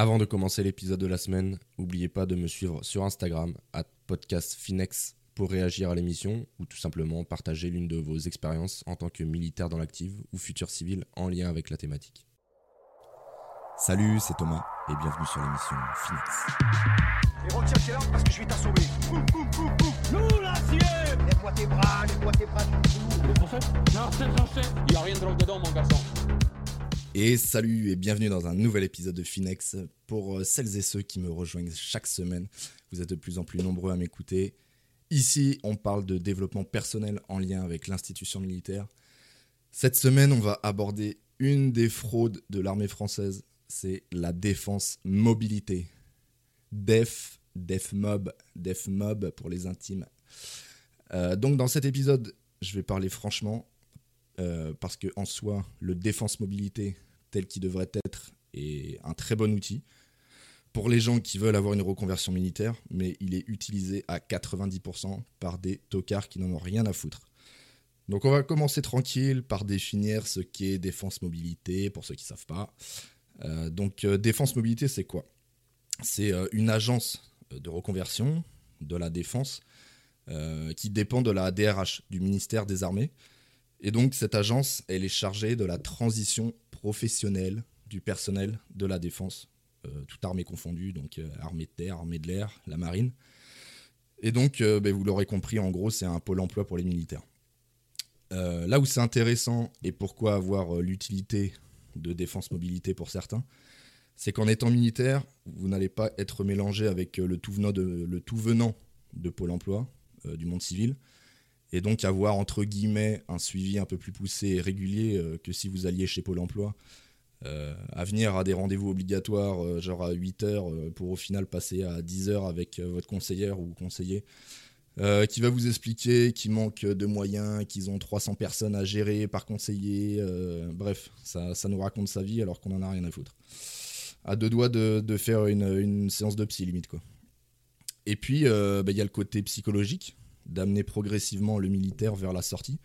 Avant de commencer l'épisode de la semaine, n'oubliez pas de me suivre sur Instagram, à podcastfinex, pour réagir à l'émission ou tout simplement partager l'une de vos expériences en tant que militaire dans l'active ou futur civil en lien avec la thématique. Salut, c'est Thomas et bienvenue sur l'émission Finex. Et retiens tes larmes parce que je vais t'assommer. Nous l'acier Lève-moi tes bras, lève-moi tes bras, Non, c'est. Il a rien de drôle dedans, mon garçon. Et salut et bienvenue dans un nouvel épisode de Finex. Pour euh, celles et ceux qui me rejoignent chaque semaine, vous êtes de plus en plus nombreux à m'écouter. Ici, on parle de développement personnel en lien avec l'institution militaire. Cette semaine, on va aborder une des fraudes de l'armée française, c'est la défense mobilité. DEF, DEFMOB, DEFMOB pour les intimes. Euh, donc dans cet épisode, je vais parler franchement, euh, parce que en soi, le défense mobilité tel qu'il devrait être est un très bon outil pour les gens qui veulent avoir une reconversion militaire, mais il est utilisé à 90% par des tocards qui n'en ont rien à foutre. Donc on va commencer tranquille par définir ce qu'est défense mobilité pour ceux qui ne savent pas. Euh, donc euh, défense mobilité c'est quoi? C'est une agence de reconversion de la défense qui dépend de la DRH, du ministère des Armées. Et donc cette agence, elle est chargée de la transition professionnelle du personnel de la défense, euh, toute armée confondue, donc euh, armée de terre, armée de l'air, la marine. Et donc, euh, ben, vous l'aurez compris, en gros, c'est un pôle emploi pour les militaires. là où c'est intéressant et pourquoi avoir l'utilité de défense mobilité pour certains, c'est qu'en étant militaire, vous n'allez pas être mélangé avec le tout venant de, le tout venant de Pôle emploi, du monde civil et donc avoir entre guillemets un suivi un peu plus poussé et régulier euh, que si vous alliez chez Pôle Emploi. Euh, à venir à des rendez-vous obligatoires, euh, genre à 8 heures, pour au final passer à 10 heures avec votre conseillère ou conseiller, qui va vous expliquer qu'il manque de moyens, qu'ils ont 300 personnes à gérer par conseiller. bref, ça, ça, nous raconte sa vie alors qu'on en a rien à foutre. À deux doigts de, de faire une, une, séance de psy, limite, quoi. Et puis, bah, il y a le côté psychologique d'amener progressivement le militaire vers la sortie,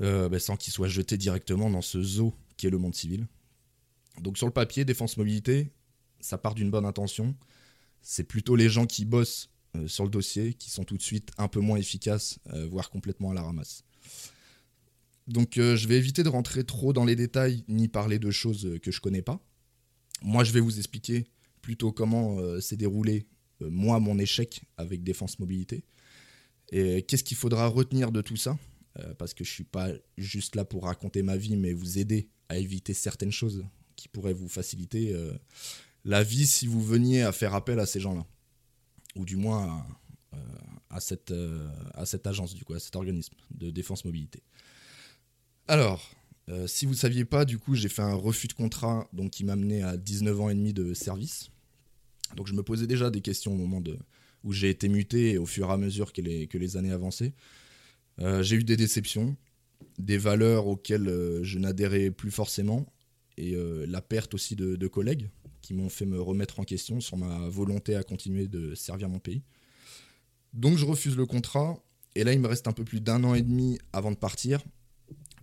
euh, bah, sans qu'il soit jeté directement dans ce zoo qui est le monde civil. Donc sur le papier, défense mobilité, ça part d'une bonne intention. C'est plutôt les gens qui bossent euh, sur le dossier qui sont tout de suite un peu moins efficaces, euh, voire complètement à la ramasse. Donc je vais éviter de rentrer trop dans les détails ni parler de choses que je connais pas. Moi je vais vous expliquer plutôt comment s'est déroulé moi mon échec avec défense mobilité et qu'est-ce qu'il faudra retenir de tout ça? Euh, Parce que je suis pas juste là pour raconter ma vie, mais vous aider à éviter certaines choses qui pourraient vous faciliter euh, la vie si vous veniez à faire appel à ces gens-là. Ou du moins à, cette, à cette agence, du coup, à cet organisme de défense mobilité. Alors, euh, si vous ne saviez pas, du coup, j'ai fait un refus de contrat donc, qui m'a mené à 19 ans et demi de service. Donc je me posais déjà des questions au moment de, où j'ai été muté au fur et à mesure que les, années avançaient. Euh, j'ai eu des déceptions, des valeurs auxquelles euh, je n'adhérais plus forcément, et euh, la perte aussi de, de collègues qui m'ont fait me remettre en question sur ma volonté à continuer de servir mon pays. Donc je refuse le contrat, et là il me reste un peu plus d'un an et demi avant de partir,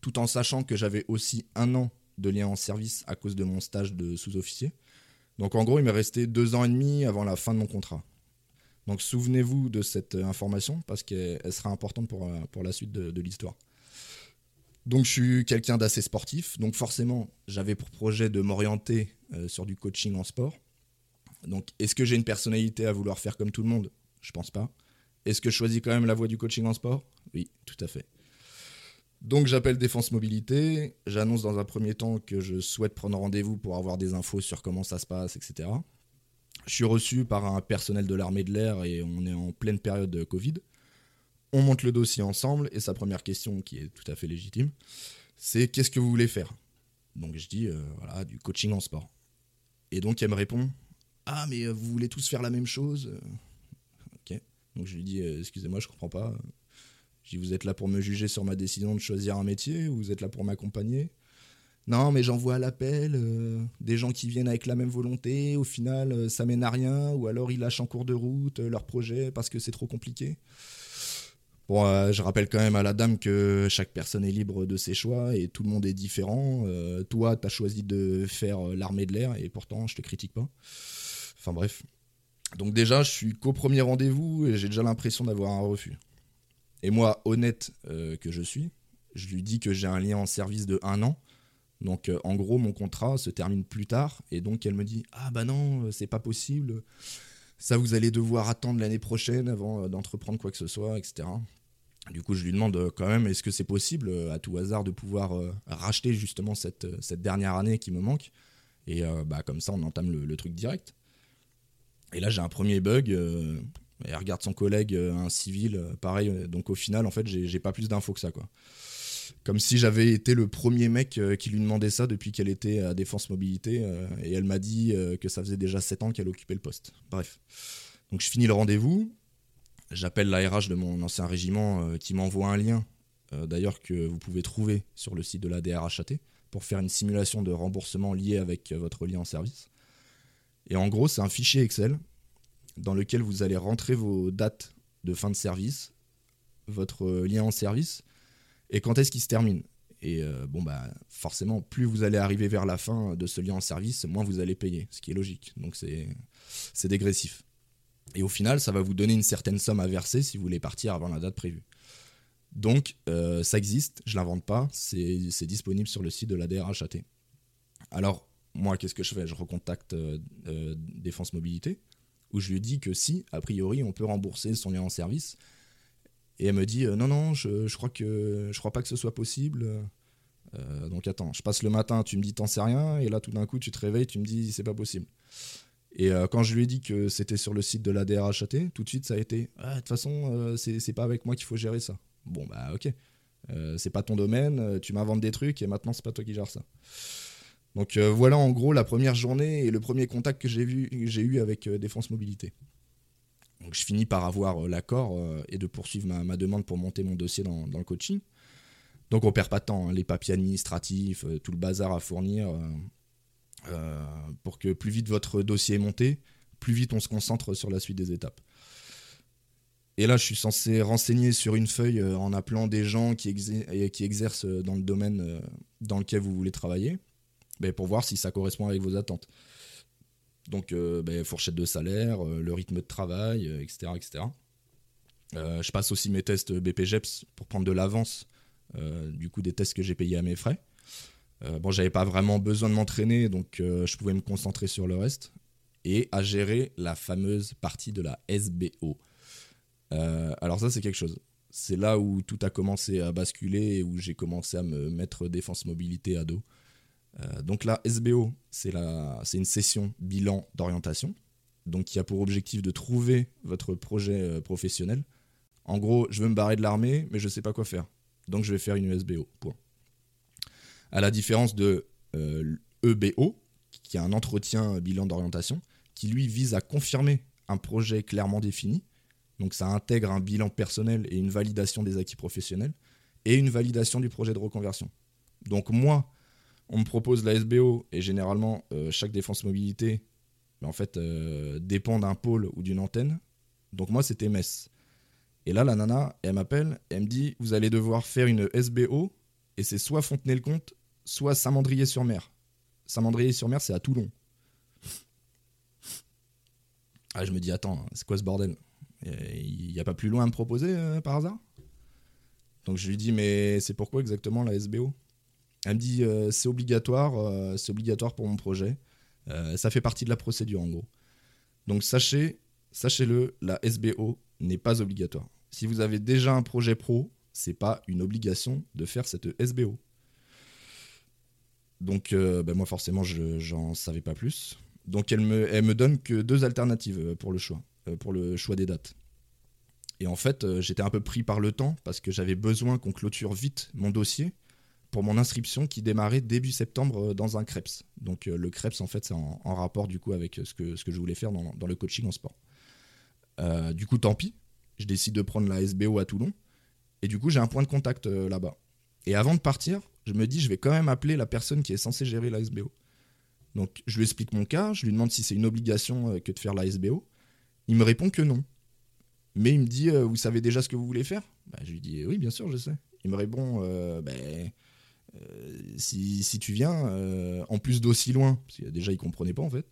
tout en sachant que j'avais aussi un an de lien en service à cause de mon stage de sous-officier. Donc en gros, il m'est resté deux ans et demi avant la fin de mon contrat. Donc souvenez-vous de cette euh, information parce qu'elle sera importante pour, euh, la suite de, l'histoire. Donc je suis quelqu'un d'assez sportif, donc forcément j'avais pour projet de m'orienter euh, sur du coaching en sport. Donc est-ce que j'ai une personnalité à vouloir faire comme tout le monde? Je pense pas. Est-ce que je choisis quand même la voie du coaching en sport? Oui, tout à fait. Donc j'appelle Défense Mobilité, j'annonce dans un premier temps que je souhaite prendre rendez-vous pour avoir des infos sur comment ça se passe, etc. Je suis reçu par un personnel de l'armée de l'air et on est en pleine période de Covid. On monte le dossier ensemble et sa première question, qui est tout à fait légitime, c'est qu'est-ce que vous voulez faire? Donc je dis, euh, voilà, du coaching en sport. Et donc elle me répond, ah mais euh, vous voulez tous faire la même chose Ok. Donc je lui dis, euh, excusez-moi, je comprends pas. Je dis, vous êtes là pour me juger sur ma décision de choisir un métier ou vous êtes là pour m'accompagner? Non, mais j'envoie à l'appel euh, des gens qui viennent avec la même volonté, au final euh, ça mène à rien, ou alors ils lâchent en cours de route euh, leur projet parce que c'est trop compliqué. Bon, je rappelle quand même à la dame que chaque personne est libre de ses choix et tout le monde est différent. Toi, tu as choisi de faire l'armée de l'air et pourtant, je te critique pas. Enfin bref. Donc déjà, je suis qu'au premier rendez-vous et j'ai déjà l'impression d'avoir un refus. Et moi, honnête que je suis, je lui dis que j'ai un lien en service de un an. Donc euh, en gros, mon contrat se termine plus tard et donc elle me dit ah bah non, euh, c'est pas possible. Ça, vous allez devoir attendre l'année prochaine avant euh, d'entreprendre quoi que ce soit, etc. Du coup, je lui demande quand même, est-ce que c'est possible, à tout hasard, de pouvoir racheter justement cette, cette dernière année qui me manque? Et bah, comme ça, on entame le, truc direct. Et là, j'ai un premier bug. elle regarde son collègue, un civil, pareil. donc au final, en fait, j'ai pas plus d'infos que ça, quoi. Comme si j'avais été le premier mec euh, qui lui demandait ça depuis qu'elle était à Défense Mobilité. euh, et elle m'a dit euh, que ça faisait déjà 7 ans qu'elle occupait le poste. Bref. Donc je finis le rendez-vous. J'appelle la RH de mon ancien régiment qui m'envoie un lien, d'ailleurs que vous pouvez trouver sur le site de la DRHAT, pour faire une simulation de remboursement lié avec votre lien en service. Et en gros, c'est un fichier Excel dans lequel vous allez rentrer vos dates de fin de service, votre lien en service, et quand est-ce qu'il se termine? Et euh, bon, bah, forcément, plus vous allez arriver vers la fin de ce lien en service, moins vous allez payer, ce qui est logique. Donc c'est dégressif. Et au final, ça va vous donner une certaine somme à verser si vous voulez partir avant la date prévue. Donc, euh, ça existe, je l'invente pas, c'est disponible sur le site de la DRHAT. Alors, moi, qu'est-ce que je fais? Je recontacte euh, Défense Mobilité, où je lui dis que si, a priori, on peut rembourser son lien en service. Et elle me dit euh, non, non, je, je crois que je crois pas que ce soit possible. Euh, donc attends, je passe le matin, tu me dis t'en sais rien, et là tout d'un coup tu te réveilles, tu me dis c'est pas possible. Et euh, quand je lui ai dit que c'était sur le site de la DRHAT, tout de suite ça a été Ah, de toute façon, euh, c'est pas avec moi qu'il faut gérer ça. Bon, bah ok. C'est pas ton domaine, tu m'inventes des trucs et maintenant c'est pas toi qui gères ça. Donc voilà en gros la première journée et le premier contact que j'ai eu avec Défense Mobilité. Donc je finis par avoir euh, l'accord euh, et de poursuivre ma, ma demande pour monter mon dossier dans, le coaching. Donc on perd pas de temps, hein, les papiers administratifs, euh, tout le bazar à fournir. pour que plus vite votre dossier est monté, plus vite on se concentre sur la suite des étapes. Et là, je suis censé renseigner sur une feuille en appelant des gens qui, exercent dans le domaine dans lequel vous voulez travailler, ben, pour voir si ça correspond avec vos attentes. Donc, euh, ben, fourchette de salaire, euh, le rythme de travail, etc. etc. Euh, je passe aussi mes tests BPGEPS pour prendre de l'avance, du coup, des tests que j'ai payés à mes frais. Bon, j'avais pas vraiment besoin de m'entraîner, donc je pouvais me concentrer sur le reste et à gérer la fameuse partie de la SBO. Alors ça, c'est quelque chose. C'est là où tout a commencé à basculer et où j'ai commencé à me mettre défense mobilité à dos. Euh, donc la SBO, c'est une session bilan d'orientation, donc qui a pour objectif de trouver votre projet euh, professionnel. En gros, je veux me barrer de l'armée, mais je sais pas quoi faire. Donc je vais faire une SBO. Point à la différence de euh, l'EBO, qui est un entretien bilan d'orientation, qui lui vise à confirmer un projet clairement défini. Donc ça intègre un bilan personnel et une validation des acquis professionnels, et une validation du projet de reconversion. Donc moi, on me propose la SBO, et généralement, euh, chaque défense mobilité en fait, euh, dépend d'un pôle ou d'une antenne. Donc moi, c'était Metz. Et là, la nana, elle m'appelle, elle me dit, vous allez devoir faire une SBO et c'est soit Fontenay-le-Comte, soit Saint-Mandrier-sur-Mer. Saint-Mandrier-sur-Mer, c'est à Toulon. Ah, je me dis, attends, c'est quoi ce bordel? Il n'y a pas plus loin à me proposer euh, par hasard? Donc je lui dis, mais c'est pourquoi exactement la SBO Elle me dit, euh, c'est obligatoire, euh, c'est obligatoire pour mon projet. Euh, ça fait partie de la procédure en gros. Donc sachez, sachez-le, la SBO n'est pas obligatoire. Si vous avez déjà un projet pro, c'est pas une obligation de faire cette SBO. Donc, ben moi, forcément, je j'en savais pas plus. Donc, elle me, elle me donne que deux alternatives pour le choix, pour le choix des dates. Et en fait, j'étais un peu pris par le temps parce que j'avais besoin qu'on clôture vite mon dossier pour mon inscription qui démarrait début septembre euh, dans un CREPS. Donc, euh, le CREPS, en fait, c'est en, rapport du coup avec ce que, ce que je voulais faire dans, le coaching en sport. Euh, du coup, tant pis. Je décide de prendre la SBO à Toulon. Et du coup, j'ai un point de contact euh, là-bas. Et avant de partir, je me dis, je vais quand même appeler la personne qui est censée gérer la SBO. Donc, je lui explique mon cas, je lui demande si c'est une obligation euh, que de faire la SBO. Il me répond que non. Mais il me dit, euh, vous savez déjà ce que vous voulez faire? Bah, je lui dis oui, bien sûr, je sais. Il me répond euh, ben, euh, si, si tu viens, euh, en plus d'aussi loin, parce que déjà il comprenait pas en fait,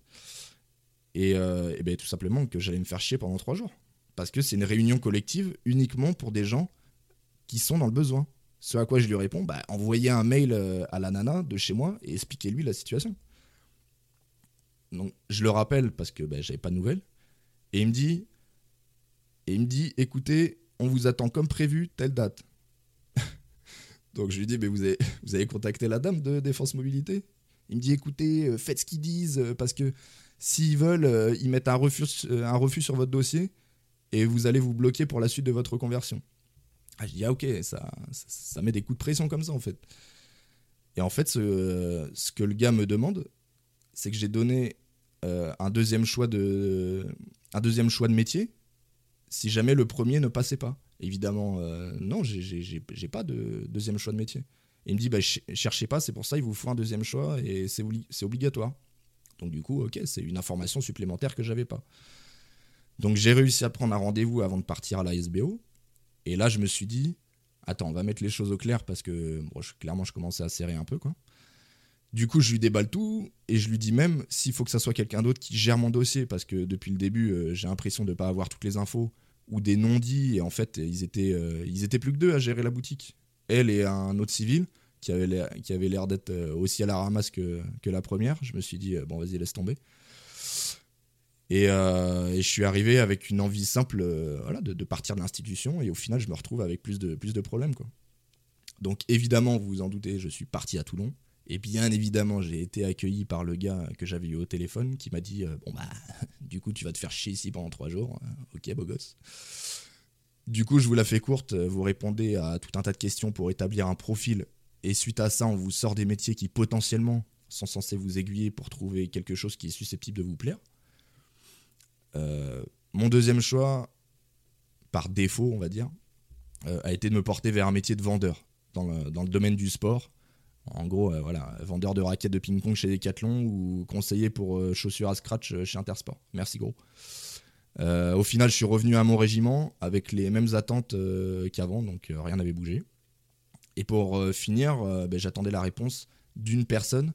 et, euh, et ben, tout simplement que j'allais me faire chier pendant trois jours. Parce que c'est une réunion collective uniquement pour des gens qui sont dans le besoin. Ce à quoi je lui réponds, bah, envoyez un mail euh, à la nana de chez moi et expliquez-lui la situation. Donc je le rappelle parce que bah, j'avais pas de nouvelles. Et il me dit, et il me dit, écoutez, on vous attend comme prévu, telle date. Donc je lui dis, mais vous avez, vous avez contacté la dame de Défense Mobilité? Il me dit, écoutez, euh, faites ce qu'ils disent, euh, parce que s'ils veulent, euh, ils mettent un refus, un refus sur votre dossier et vous allez vous bloquer pour la suite de votre reconversion. Ah, je dis, ah ok, ça, ça, met des coups de pression comme ça en fait. Et en fait, ce, que le gars me demande, c'est que j'ai donné un, deuxième choix de, un deuxième choix de métier si jamais le premier ne passait pas. Évidemment, euh, non, j'ai- pas de deuxième choix de métier. Il me dit, bah, ch- cherchez pas, c'est pour ça, il vous faut un deuxième choix et c'est obli- c'est obligatoire. Donc du coup, ok, c'est une information supplémentaire que j'avais pas. Donc j'ai réussi à prendre un rendez-vous avant de partir à la SBO. Et là, je me suis dit, attends, on va mettre les choses au clair parce que clairement, je commençais à serrer un peu, quoi. Du coup, je lui déballe tout et je lui dis même s'il faut que ça soit quelqu'un d'autre qui gère mon dossier parce que depuis le début, euh, j'ai l'impression de ne pas avoir toutes les infos ou des non-dits et en fait, ils étaient, euh, ils étaient plus que deux à gérer la boutique. Elle et un autre civil qui avait l'air, d'être euh, aussi à la ramasse que, que la première. Je me suis dit, euh, bon, vas-y, laisse tomber. Et, je suis arrivé avec une envie simple voilà, de, partir de l'institution et au final, je me retrouve avec plus de, plus de problèmes. Quoi. Donc évidemment, vous vous en doutez, je suis parti à Toulon. Et bien évidemment, j'ai été accueilli par le gars que j'avais eu au téléphone qui m'a dit Bon, bah, du coup, tu vas te faire chier ici pendant trois jours. Euh, ok, beau gosse. Du coup, je vous la fais courte. Vous répondez à tout un tas de questions pour établir un profil. Et suite à ça, on vous sort des métiers qui potentiellement sont censés vous aiguiller pour trouver quelque chose qui est susceptible de vous plaire. Euh, mon deuxième choix, par défaut, on va dire, euh, a été de me porter vers un métier de vendeur dans le domaine du sport. En gros, euh, voilà, vendeur de raquettes de ping-pong chez Decathlon ou conseiller pour euh, chaussures à scratch euh, chez Intersport. Merci gros. Au final, je suis revenu à mon régiment avec les mêmes attentes qu'avant, donc rien n'avait bougé. Et pour finir, ben, j'attendais la réponse d'une personne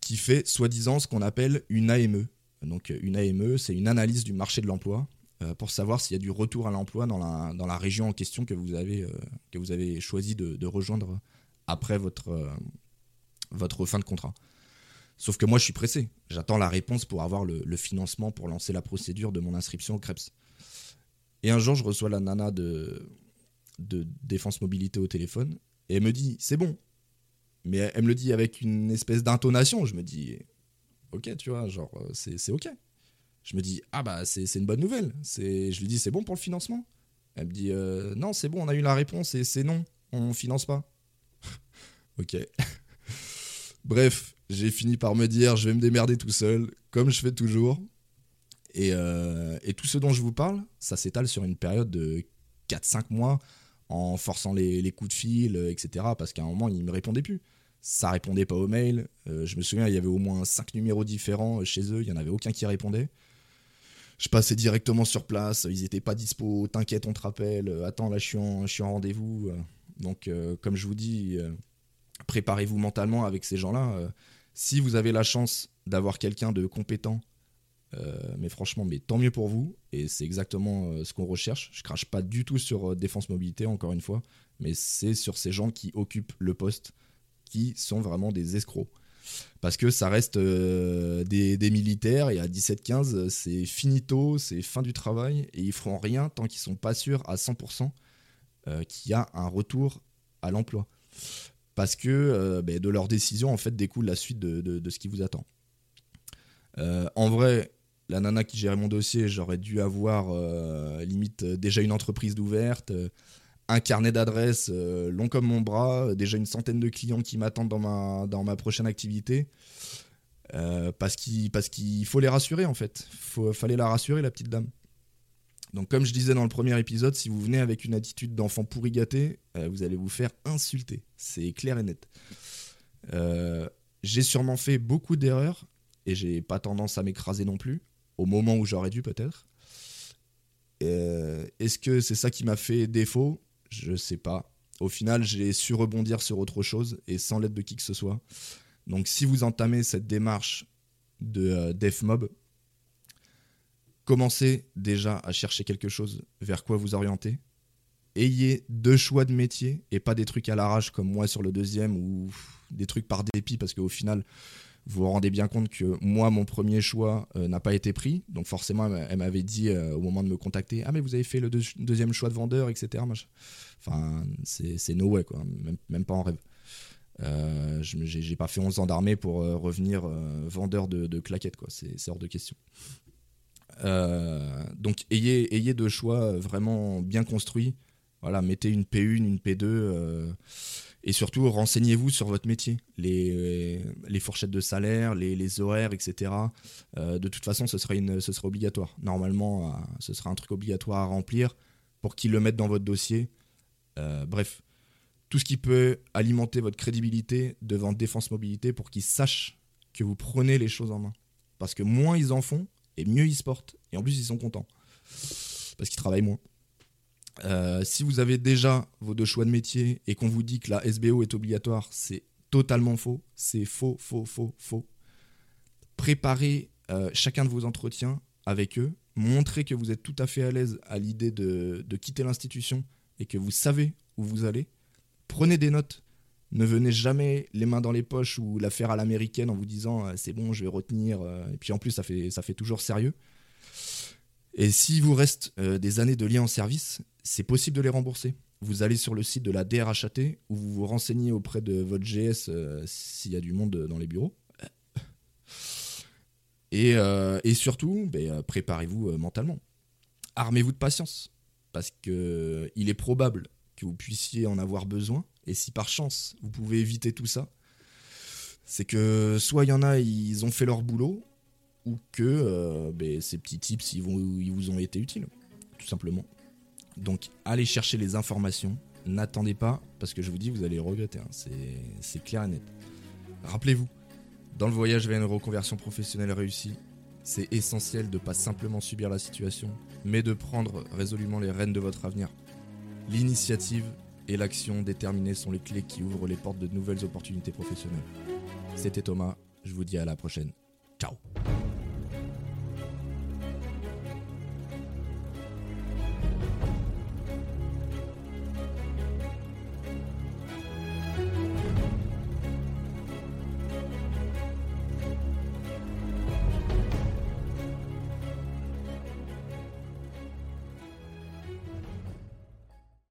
qui fait soi-disant ce qu'on appelle une AME. Donc une AME, c'est une analyse du marché de l'emploi pour savoir s'il y a du retour à l'emploi dans la, dans la région en question que vous avez, que vous avez choisi de rejoindre après votre, euh, votre fin de contrat. Sauf que moi, je suis pressé. J'attends la réponse pour avoir le, financement pour lancer la procédure de mon inscription au CREPS. Et un jour, je reçois la nana de, de Défense Mobilité au téléphone et elle me dit C'est bon. Mais elle me le dit avec une espèce d'intonation. Je me dis Ok, tu vois, genre, euh, c'est ok. Je me dis Ah bah, c'est une bonne nouvelle. Je lui dis C'est bon pour le financement? Elle me dit euh, Non, c'est bon, on a eu la réponse et c'est non, on finance pas. Ok. Bref, j'ai fini par me dire je vais me démerder tout seul, comme je fais toujours. Et, euh, tout ce dont je vous parle, ça s'étale sur une période de 4-5 mois, en forçant les, les coups de fil, euh, etc. Parce qu'à un moment, il ne me répondait plus. Ça répondait pas aux mails. Euh, je me souviens, il y avait au moins 5 numéros différents chez eux, il n'y en avait aucun qui répondait. Je passais directement sur place, ils n'étaient pas dispo, t'inquiète, on te rappelle, attends, là je suis en, rendez-vous. Donc, comme je vous dis, préparez-vous mentalement avec ces gens-là. Euh, si vous avez la chance d'avoir quelqu'un de compétent, euh, mais franchement, mais tant mieux pour vous. Et c'est exactement euh, ce qu'on recherche. Je crache pas du tout sur défense mobilité, encore une fois, mais c'est sur ces gens qui occupent le poste qui sont vraiment des escrocs. Parce que ça reste des, militaires et à 17-15, euh, c'est finito, c'est fin du travail et ils feront rien tant qu'ils sont pas sûrs à 100% euh, qu'il y a un retour à l'emploi. Parce que euh, ben, de leur décision, en fait, découle la suite de, de- ce qui vous attend. Euh, en vrai, la nana qui gérait mon dossier, j'aurais dû avoir euh, limite déjà une entreprise d'ouverte, un carnet d'adresses long comme mon bras, déjà une centaine de clients qui m'attendent dans ma, dans ma prochaine activité. Parce qu'il parce qu'il faut les rassurer en fait. Il fallait la rassurer la petite dame. Donc comme je disais dans le premier épisode, si vous venez avec une attitude d'enfant pourri gâté, euh, vous allez vous faire insulter. C'est clair et net. Euh, j'ai sûrement fait beaucoup d'erreurs et j'ai pas tendance à m'écraser non plus, au moment où j'aurais dû peut-être. Euh, Est-ce que c'est ça qui m'a fait défaut? Je sais pas. Au final, j'ai su rebondir sur autre chose et sans l'aide de qui que ce soit. Donc, si vous entamez cette démarche de Def Mob, commencez déjà à chercher quelque chose vers quoi vous orienter. Ayez deux choix de métier et pas des trucs à l'arrache comme moi sur le deuxième ou des trucs par dépit parce qu'au final, vous vous rendez bien compte que moi, mon premier choix euh, n'a pas été pris. Donc forcément, elle m'avait dit euh, au moment de me contacter, ah mais vous avez fait le deux- deuxième choix de vendeur, etc. Enfin, c'est no way, quoi. Même, pas en rêve. Euh, J'ai pas fait 11 ans d'armée pour euh, revenir vendeur de, de claquettes, quoi. C'est hors de question. Euh, donc ayez, ayez deux choix vraiment bien construits. Voilà, mettez une P1, une P2. euh, et surtout, renseignez-vous sur votre métier, les, les fourchettes de salaire, les, les horaires, etc. Euh, de toute façon, ce serait, ce obligatoire. Normalement, euh, ce sera un truc obligatoire à remplir pour qu'ils le mettent dans votre dossier. Euh, bref, tout ce qui peut alimenter votre crédibilité devant Défense Mobilité pour qu'ils sachent que vous prenez les choses en main. Parce que moins ils en font, et mieux portent. Et en plus, ils sont contents. Parce qu'ils travaillent moins. Euh, si vous avez déjà vos deux choix de métier et qu'on vous dit que la SBO est obligatoire, c'est totalement faux. C'est faux, faux, faux, faux. Préparez euh, chacun de vos entretiens avec eux. Montrez que vous êtes tout à fait à l'aise à l'idée de quitter l'institution et que vous savez où vous allez. Prenez des notes. Ne venez jamais les mains dans les poches ou la faire à l'américaine en vous disant euh, c'est bon, je vais retenir. euh, et puis en plus, ça fait, toujours sérieux. Et s'il vous reste euh, des années de lien en service, c'est possible de les rembourser. Vous allez sur le site de la DRHAT où vous vous renseignez auprès de votre GS s'il y a du monde dans les bureaux. Et, surtout, ben, préparez-vous mentalement. Armez-vous de patience. Parce que il est probable que vous puissiez en avoir besoin. Et si par chance, vous pouvez éviter tout ça, c'est que soit il y en a, ils ont fait leur boulot, ou que euh, ben, ces petits tips, ils, vous ont été utiles, tout simplement. Donc allez chercher les informations, n'attendez pas, parce que je vous dis, vous allez regretter, hein. c'est c'est clair et net. Rappelez-vous, dans le voyage vers une reconversion professionnelle réussie, c'est essentiel de pas simplement subir la situation, mais de prendre résolument les rênes de votre avenir. L'initiative et l'action déterminée sont les clés qui ouvrent les portes de nouvelles opportunités professionnelles. C'était Thomas, je vous dis à la prochaine. Ciao